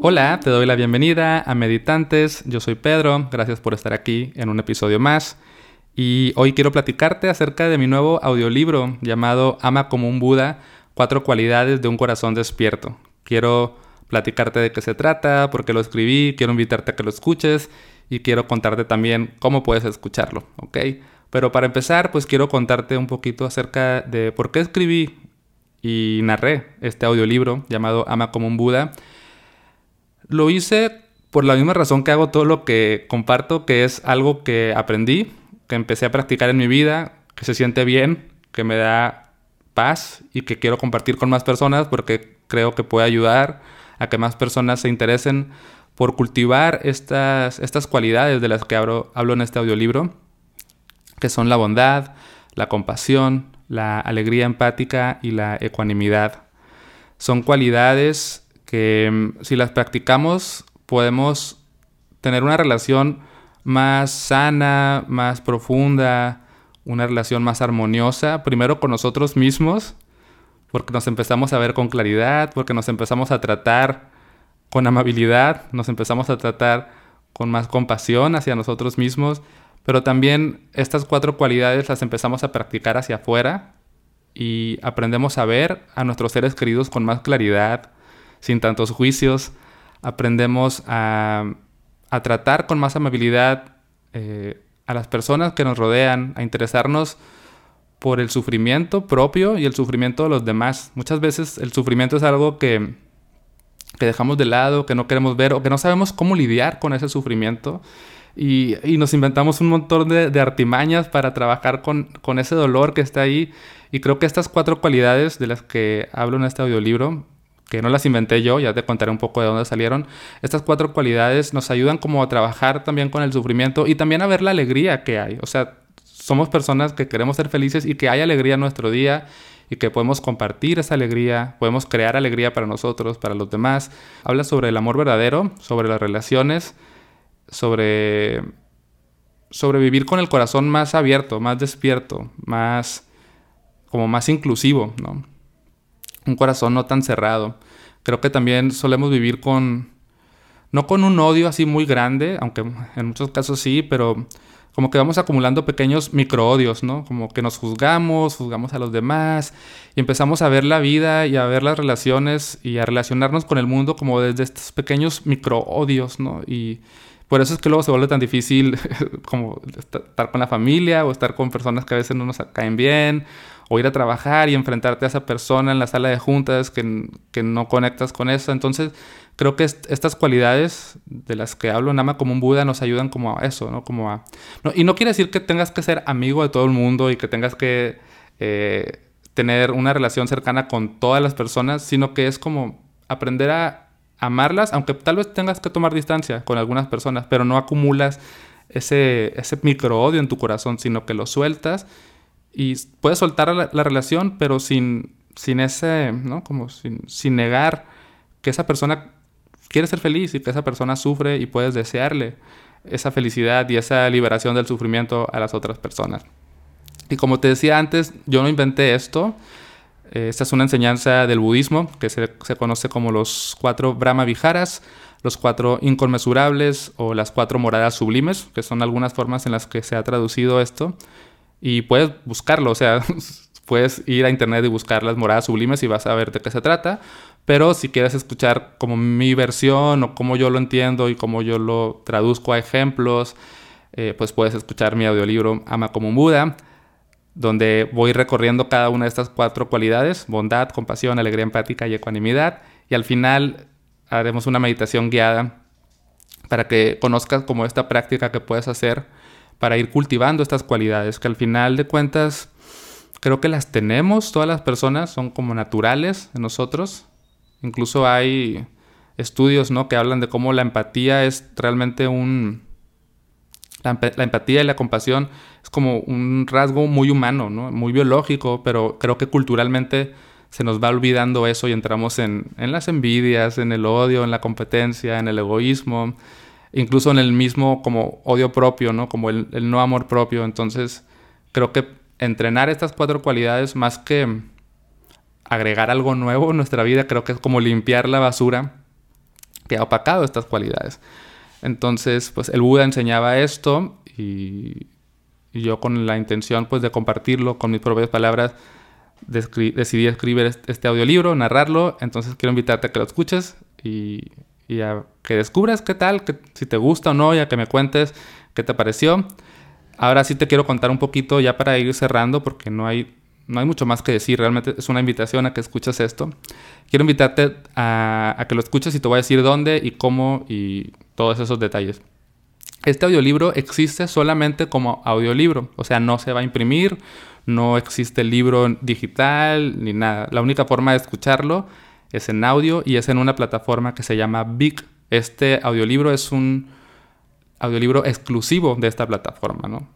Hola, te doy la bienvenida a Meditantes. Yo soy Pedro, gracias por estar aquí en un episodio más. Y hoy quiero platicarte acerca de mi nuevo audiolibro llamado Ama como un Buda, cuatro cualidades de un corazón despierto. Quiero platicarte de qué se trata, por qué lo escribí, quiero invitarte a que lo escuches y quiero contarte también cómo puedes escucharlo, ¿ok? Pero para empezar, pues quiero contarte un poquito acerca de por qué escribí y narré este audiolibro llamado Ama como un Buda lo hice por la misma razón que hago todo lo que comparto, que es algo que aprendí, que empecé a practicar en mi vida, que se siente bien, que me da paz y que quiero compartir con más personas porque creo que puede ayudar a que más personas se interesen por cultivar estas, estas cualidades de las que hablo, hablo en este audiolibro, que son la bondad, la compasión, la alegría empática y la ecuanimidad. Son cualidades que mm, si las practicamos podemos tener una relación más sana, más profunda, una relación más armoniosa, primero con nosotros mismos, porque nos empezamos a ver con claridad, porque nos empezamos a tratar con amabilidad, nos empezamos a tratar con más compasión hacia nosotros mismos, pero también estas cuatro cualidades las empezamos a practicar hacia afuera y aprendemos a ver a nuestros seres queridos con más claridad, sin tantos juicios, aprendemos a, tratar con más amabilidad eh, a las personas que nos rodean, a interesarnos por el sufrimiento propio y el sufrimiento de los demás. Muchas veces el sufrimiento es algo que, dejamos de lado, que no queremos ver o que no sabemos cómo lidiar con ese sufrimiento. Y, nos inventamos un montón de, artimañas para trabajar con, con, ese dolor que está ahí. Y creo que estas cuatro cualidades de las que hablo en este audiolibro que no las inventé yo, ya te contaré un poco de dónde salieron. Estas cuatro cualidades nos ayudan como a trabajar también con el sufrimiento y también a ver la alegría que hay. O sea, somos personas que queremos ser felices y que hay alegría en nuestro día y que podemos compartir esa alegría, podemos crear alegría para nosotros, para los demás. Habla sobre el amor verdadero, sobre las relaciones, sobre sobre vivir con el corazón más abierto, más despierto, más como más inclusivo, ¿no? Un corazón no tan cerrado. Creo que también solemos vivir con, no con un odio así muy grande, aunque en muchos casos sí, pero como que vamos acumulando pequeños microodios, ¿no? Como que nos juzgamos, juzgamos a los demás y empezamos a ver la vida y a ver las relaciones y a relacionarnos con el mundo como desde estos pequeños microodios, ¿no? Y por eso es que luego se vuelve tan difícil como estar con la familia o estar con personas que a veces no nos caen bien o ir a trabajar y enfrentarte a esa persona en la sala de juntas que, que no conectas con eso. Entonces, creo que estas cualidades de las que hablo en Ama como un Buda nos ayudan como a eso, ¿no? Como a... y no quiere decir que tengas que ser amigo de todo el mundo y que tengas que eh, tener una relación cercana con todas las personas, sino que es como aprender a amarlas, aunque tal vez tengas que tomar distancia con algunas personas, pero no acumulas ese, ese micro odio en tu corazón, sino que lo sueltas y puedes soltar la, relación, pero sin, sin ese, ¿no? Como sin, sin negar que esa persona quiere ser feliz y que esa persona sufre y puedes desearle esa felicidad y esa liberación del sufrimiento a las otras personas. Y como te decía antes, yo no inventé esto. Eh, esta es una enseñanza del budismo que se, se, conoce como los cuatro Brahma Viharas, los cuatro inconmensurables o las cuatro moradas sublimes, que son algunas formas en las que se ha traducido esto y puedes buscarlo, o sea, puedes ir a internet y buscar las moradas sublimes y vas a ver de qué se trata. Pero si quieres escuchar como mi versión o cómo yo lo entiendo y cómo yo lo traduzco a ejemplos, eh, pues puedes escuchar mi audiolibro Ama como un Buda, donde voy recorriendo cada una de estas cuatro cualidades, bondad, compasión, alegría empática y ecuanimidad. Y al final haremos una meditación guiada para que conozcas como esta práctica que puedes hacer para ir cultivando estas cualidades que al final de cuentas creo que las tenemos todas las personas, son como naturales en nosotros. Incluso hay estudios ¿no? que hablan de cómo la empatía es realmente un... La, empatía y la compasión es como un rasgo muy humano, ¿no? muy biológico, pero creo que culturalmente se nos va olvidando eso y entramos en, en las envidias, en el odio, en la competencia, en el egoísmo incluso en el mismo como odio propio, ¿no? Como el, no amor propio. Entonces, creo que entrenar estas cuatro cualidades, más que agregar algo nuevo en nuestra vida, creo que es como limpiar la basura que ha opacado estas cualidades. Entonces, pues el Buda enseñaba esto y, yo con la intención pues de compartirlo con mis propias palabras decidí escribir este audiolibro, narrarlo, entonces quiero invitarte a que lo escuches y, a que descubras qué tal, que, si te gusta o no, y a que me cuentes qué te pareció. Ahora sí te quiero contar un poquito ya para ir cerrando porque no hay, no hay mucho más que decir, realmente es una invitación a que escuches esto. Quiero invitarte a, a que lo escuches y te voy a decir dónde y cómo y todos esos detalles. Este audiolibro existe solamente como audiolibro, o sea, no se va a imprimir, no existe el libro digital ni nada. La única forma de escucharlo es en audio y es en una plataforma que se llama Big. Este audiolibro es un audiolibro exclusivo de esta plataforma, ¿no?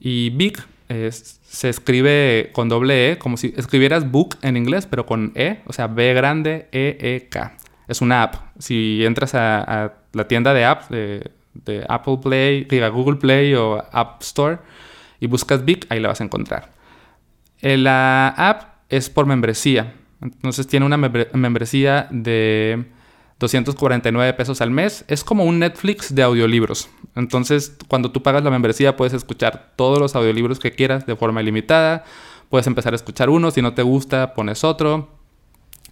Y Big se escribe con doble E, como si escribieras book en inglés, pero con E, o sea, B grande, E, E, K. Es una app. Si entras a la tienda de apps de, Apple Play, diga Google Play o App Store y buscas Big, ahí la vas a encontrar. Eh, la app es por membresía. Entonces tiene una membresía de 249 pesos al mes. Es como un Netflix de audiolibros. Entonces, cuando tú pagas la membresía, puedes escuchar todos los audiolibros que quieras de forma ilimitada. Puedes empezar a escuchar uno. Si no te gusta, pones otro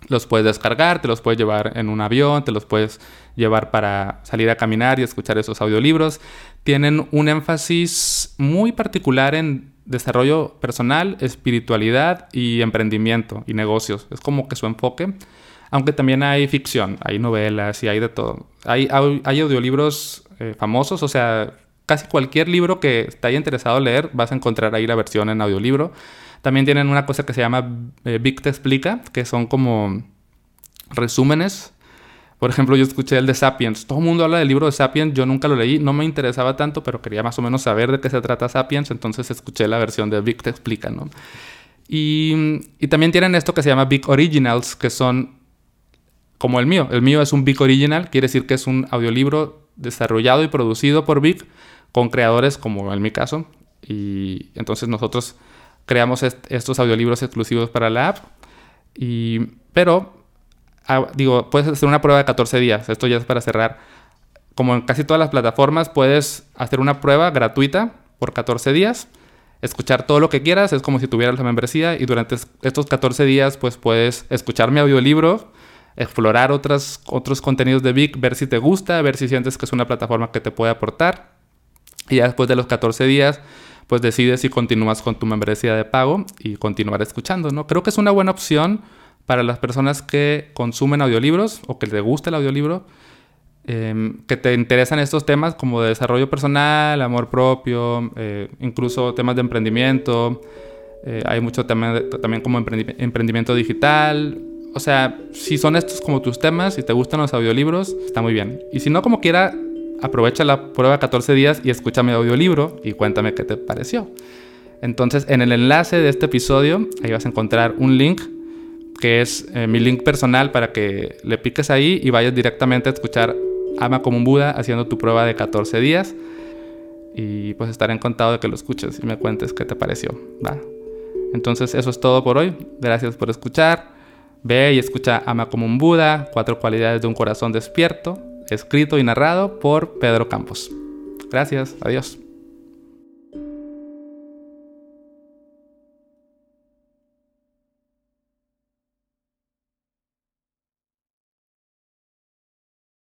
los puedes descargar, te los puedes llevar en un avión, te los puedes llevar para salir a caminar y escuchar esos audiolibros. Tienen un énfasis muy particular en desarrollo personal, espiritualidad y emprendimiento y negocios. Es como que su enfoque. Aunque también hay ficción, hay novelas y hay de todo. Hay, hay, audiolibros eh, famosos, o sea, casi cualquier libro que te haya interesado leer, vas a encontrar ahí la versión en audiolibro. También tienen una cosa que se llama eh, Te Explica, que son como resúmenes. Por ejemplo, yo escuché el de Sapiens. Todo el mundo habla del libro de Sapiens. Yo nunca lo leí. No me interesaba tanto, pero quería más o menos saber de qué se trata Sapiens. Entonces escuché la versión de Big Te Explica, ¿no? Y, y también tienen esto que se llama Big Originals, que son como el mío. El mío es un Big Original. Quiere decir que es un audiolibro desarrollado y producido por Big con creadores como en mi caso. Y entonces nosotros creamos estos audiolibros exclusivos para la app. Y, pero, ah, digo, puedes hacer una prueba de 14 días. Esto ya es para cerrar. Como en casi todas las plataformas, puedes hacer una prueba gratuita por 14 días. Escuchar todo lo que quieras, es como si tuvieras la membresía y durante estos 14 días pues puedes escuchar mi audiolibro, explorar otras, otros contenidos de Vic, ver si te gusta, ver si sientes que es una plataforma que te puede aportar. Y ya después de los 14 días pues decides si continúas con tu membresía de pago y continuar escuchando, ¿no? Creo que es una buena opción para las personas que consumen audiolibros o que les gusta el audiolibro, em, que te interesan estos temas como de desarrollo personal, amor propio, eh, incluso temas de emprendimiento. Eh, hay mucho tema también como emprendimiento digital. O sea, si son estos como tus temas y te gustan los audiolibros, está muy bien. Y si no, como quiera, aprovecha la prueba 14 días y escúchame audiolibro y cuéntame qué te pareció. Entonces, en el enlace de este episodio, ahí vas a encontrar un link que es eh, mi link personal para que le piques ahí y vayas directamente a escuchar Ama como un Buda haciendo tu prueba de 14 días. Y pues estaré encantado de que lo escuches y me cuentes qué te pareció. ¿va? Entonces, eso es todo por hoy. Gracias por escuchar. Ve y escucha Ama como un Buda, cuatro cualidades de un corazón despierto escrito y narrado por Pedro Campos. Gracias, adiós.